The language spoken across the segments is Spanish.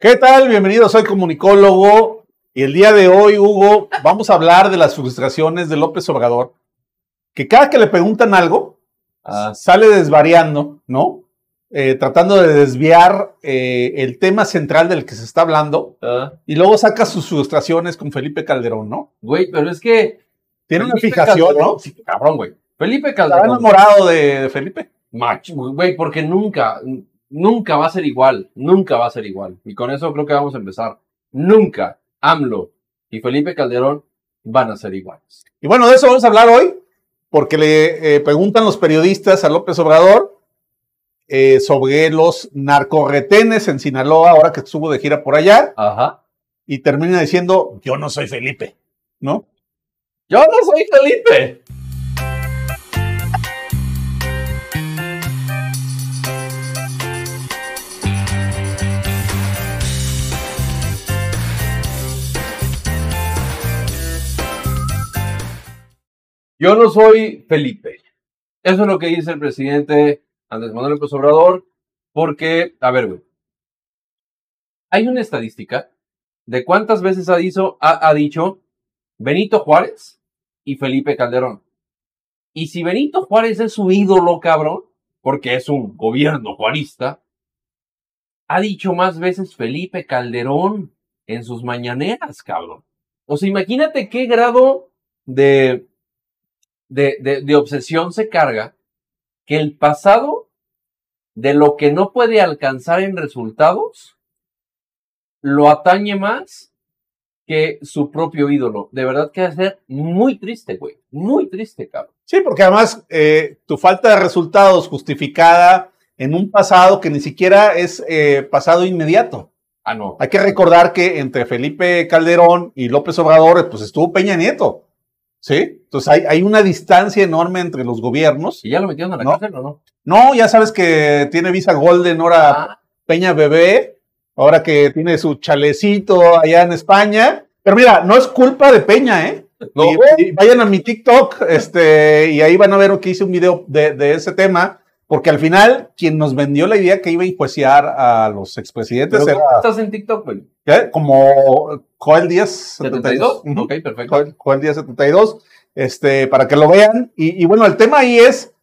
¿Qué tal? Bienvenido, soy comunicólogo y el día de hoy, Hugo, vamos a hablar de las frustraciones de López Obrador, que cada que le preguntan algo, Ah. sale desvariando, ¿no? Eh, tratando de desviar eh, el tema central del que se está hablando Ah, y luego saca sus frustraciones con Felipe Calderón, ¿no? Güey, pero es que. Tiene una fijación, Calderón- ¿no? Sí, cabrón, güey. Felipe Está Calderón. enamorado de, de Felipe. Macho, güey, porque nunca, nunca va a ser igual. Nunca va a ser igual. Y con eso creo que vamos a empezar. Nunca AMLO y Felipe Calderón van a ser iguales. Y bueno, de eso vamos a hablar hoy, porque le eh, preguntan los periodistas a López Obrador eh, sobre los narcorretenes en Sinaloa, ahora que estuvo de gira por allá, Ajá. y termina diciendo, yo no soy Felipe, ¿no? Yo no soy Felipe. Yo no soy Felipe. Eso es lo que dice el presidente Andrés Manuel López Obrador, porque, a ver, güey, hay una estadística de cuántas veces ha dicho, ha- dicho Benito Juárez y Felipe Calderón. Y si Benito Juárez es su ídolo, cabrón, porque es un gobierno juarista, ha dicho más veces Felipe Calderón en sus mañaneras, cabrón. O sea, imagínate qué grado de, de, de, de obsesión se carga que el pasado de lo que no puede alcanzar en resultados lo atañe más que su propio ídolo. De verdad que va a ser muy triste, güey. Muy triste, cabrón. Sí, porque además eh, tu falta de resultados justificada en un pasado que ni siquiera es eh, pasado inmediato. Ah, no. Hay que recordar que entre Felipe Calderón y López Obrador, pues estuvo Peña Nieto, ¿sí? Entonces hay, hay una distancia enorme entre los gobiernos. ¿Y ya lo metieron a la No. cárcel o no? No, ya sabes que tiene visa Golden ahora Ah, Peña Bebé, ahora que tiene su chalecito allá en España. Pero mira, no es culpa de Peña, ¿eh? no. Y, y vayan a mi TikTok, este, y ahí van a ver que hice un video de, de ese tema, porque al final, quien nos vendió la idea que iba a enjuiciar a los expresidentes ¿Pero era estás en TikTok, güey? ¿qué? como Joel Díaz 72. 72. Ujú. Ok, perfecto. Joel, Joel Díaz 72, este, para que lo vean. Y, y bueno, el tema ahí es,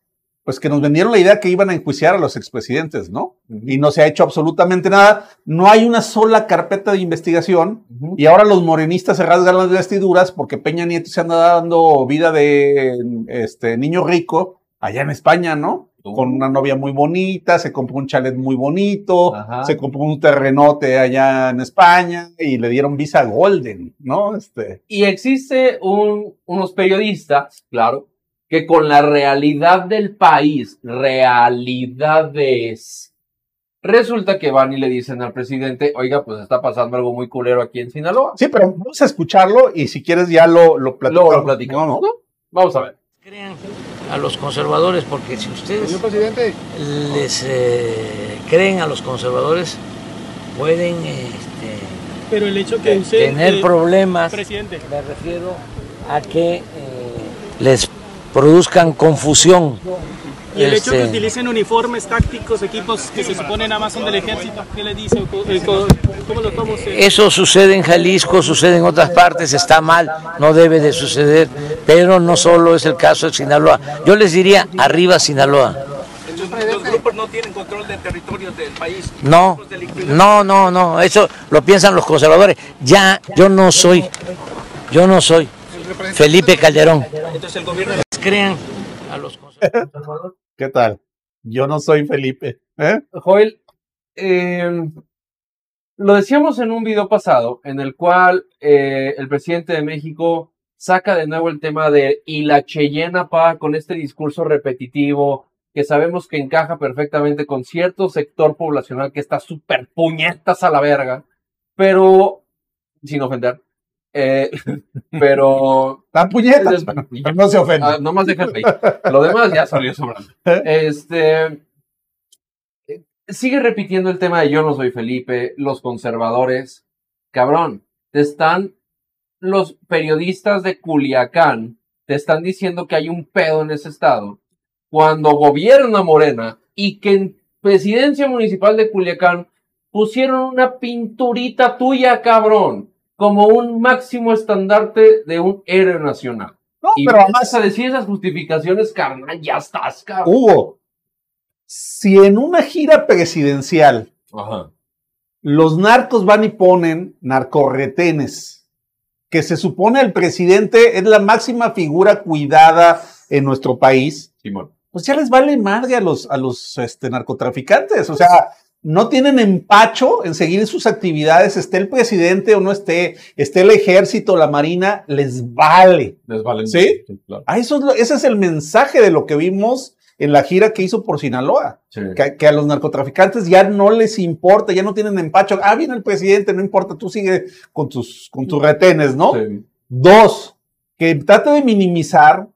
pues que nos vendieron la idea que iban a enjuiciar a los expresidentes, ¿no? Y no se ha hecho absolutamente nada. No hay una sola carpeta de investigación. Y ahora los morenistas se rasgan las vestiduras porque Peña Nieto se anda dando vida de este niño rico allá en España, ¿no? Con una novia muy bonita, se compró un chalet muy bonito, Ajá. se compró un terrenote allá en España y le dieron visa golden, ¿no? Este, Y existe un, unos periodistas, claro, que con la realidad del país, realidades, resulta que van y le dicen al presidente, oiga, pues está pasando algo muy culero aquí en Sinaloa. sí, pero vamos a escucharlo y si quieres ya lo, lo platicamos. Luego lo platicamos. ¿no? ¿no? Vamos a ver. crean a los conservadores, porque si ustedes les eh, creen a los conservadores, pueden este, Pero el hecho que usted, tener eh, problemas. presidente, Me refiero a que eh, les produzcan confusión. y el hecho que Este, utilicen uniformes tácticos, equipos que se suponen nada más son del ejército, ¿qué le dice? ¿O co- eh, co- ¿Cómo lo toma usted? Eso sucede en Jalisco, sucede en otras partes, está mal, no debe de suceder, pero no solo es el caso de Sinaloa. Yo les diría, arriba Sinaloa. Los grupos no tienen control de territorios del país. No, no, no, no, eso lo piensan los conservadores. Ya, yo no soy, yo no soy Felipe Calderón. Entonces el gobierno Crean a los conservadores. ¿Qué tal? Yo no soy Felipe. ¿eh? Joel, eh, lo decíamos en un video pasado en el cual eh, el presidente de México saca de nuevo el tema de y la Cheyenne pa con este discurso repetitivo que sabemos que encaja perfectamente con cierto sector poblacional que está súper puñetas a la verga, pero sin ofender. Eh, pero puñetas, pero no se ofenden. Ah, nomás déjame ahí. Lo demás ya salió sobrando. Este. eh, Sigue repitiendo el tema de yo no soy Felipe, los conservadores. Cabrón, te están. Los periodistas de Culiacán te están diciendo que hay un pedo en ese estado. Cuando gobierna Morena y que en presidencia municipal de Culiacán pusieron una pinturita tuya, cabrón, como un máximo estandarte de un héroe nacional. No, y pero además, a decir esas justificaciones, carnal, ya estás, cabrón. Hugo, si en una gira presidencial Ajá. los narcos van y ponen narcorretenes, que se supone el presidente es la máxima figura cuidada en nuestro país, Simón. pues ya les vale madre a los, a los este, narcotraficantes. O sea, no tienen empacho en seguir sus actividades, esté el presidente o no esté, esté el ejército, la marina, les vale. Les valen. ¿Sí? claro. Ah, eso es ese es el mensaje de lo que vimos en la gira que hizo por Sinaloa. Sí. Que, que a los narcotraficantes ya no les importa, ya no tienen empacho. Ah, viene el presidente, no importa, tú sigue con tus, con tus retenes, ¿no? Sí. Dos, que trate de minimizar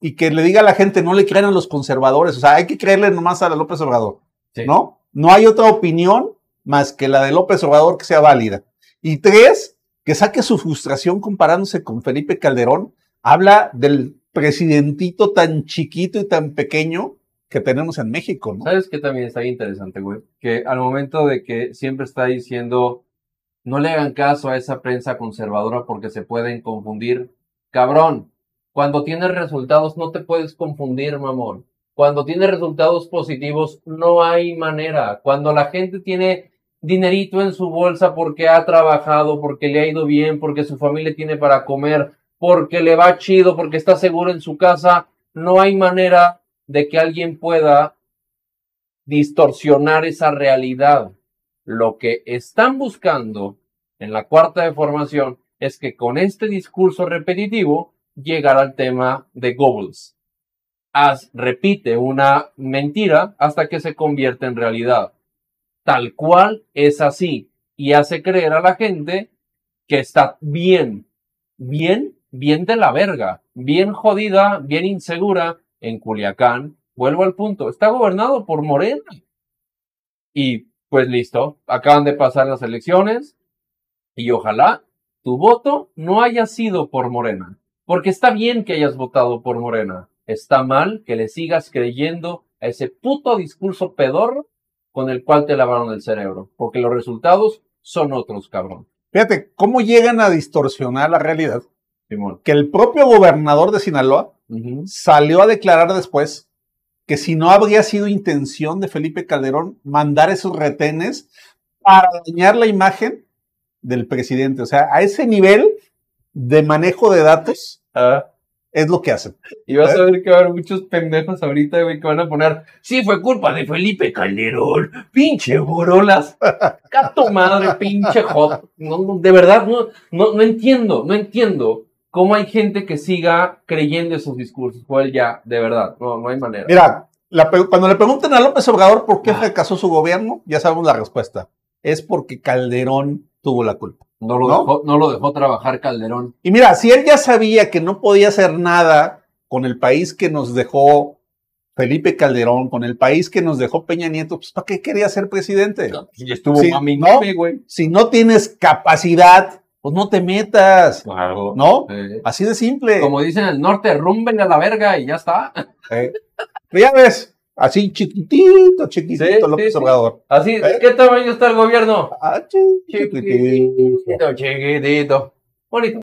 y que le diga a la gente, no le crean a los conservadores. O sea, hay que creerle nomás a López Obrador, Sí. ¿no? No hay otra opinión más que la de López Obrador que sea válida. Y tres, que saque su frustración comparándose con Felipe Calderón. Habla del presidentito tan chiquito y tan pequeño que tenemos en México, ¿no? ¿Sabes qué también está interesante, güey? Que al momento de que siempre está diciendo, no le hagan caso a esa prensa conservadora porque se pueden confundir. Cabrón, cuando tienes resultados no te puedes confundir, mamón. Cuando tienes resultados positivos no hay manera. Cuando la gente tiene dinerito en su bolsa porque ha trabajado, porque le ha ido bien, porque su familia tiene para comer, porque le va chido, porque está seguro en su casa, no hay manera de que alguien pueda distorsionar esa realidad. Lo que están buscando en la cuarta de formación es que con este discurso repetitivo llegar al tema de Goebbels. Repite una mentira hasta que se convierte en realidad. Tal cual es así y hace creer a la gente que está bien, bien, bien de la verga, bien jodida, bien insegura en Culiacán. Vuelvo al punto, está gobernado por Morena. Y pues listo, acaban de pasar las elecciones y ojalá tu voto no haya sido por Morena, porque está bien que hayas votado por Morena, está mal que le sigas creyendo a ese puto discurso pedorro con el cual te lavaron el cerebro, porque los resultados son otros, cabrón. Fíjate, ¿cómo llegan a distorsionar la realidad? Simón. Que el propio gobernador de Sinaloa salió a declarar después que si no habría sido intención de Felipe Calderón mandar esos retenes para dañar la imagen del presidente. O sea, a ese nivel de manejo de datos es lo que hacen. Y vas a ver que va a haber muchos pendejos ahorita, güey, que van a poner, sí, fue culpa de Felipe Calderón, pinche borolas, cato madre, pinche hot. No, no, de verdad, no, no, no entiendo, no entiendo cómo hay gente que siga creyendo esos discursos. Joel, ya, de verdad, no, no hay manera. Mira, la cuando le preguntan a López Obrador por qué fracasó su gobierno, ya sabemos la respuesta. Es porque Calderón tuvo la culpa. No lo, ¿no? Dejó, no lo dejó trabajar Calderón. Y mira, si él ya sabía que no podía hacer nada con el país que nos dejó Felipe Calderón, con el país que nos dejó Peña Nieto, pues ¿para qué quería ser presidente? Y estuvo Sí, mami, ¿no? mami, güey. Si no tienes capacidad, pues no te metas, Claro. ¿no? Eh, Así de simple. como dicen en el norte, rúmbenle a la verga y ya está. Eh, pero ya ves, así chiquitito, chiquitito Sí, López sí. Obrador. Así, ¿Eh? ¿de qué tamaño está el gobierno? Ah, chi- chiquitito. Chiquitito, chiquitito. Bonito.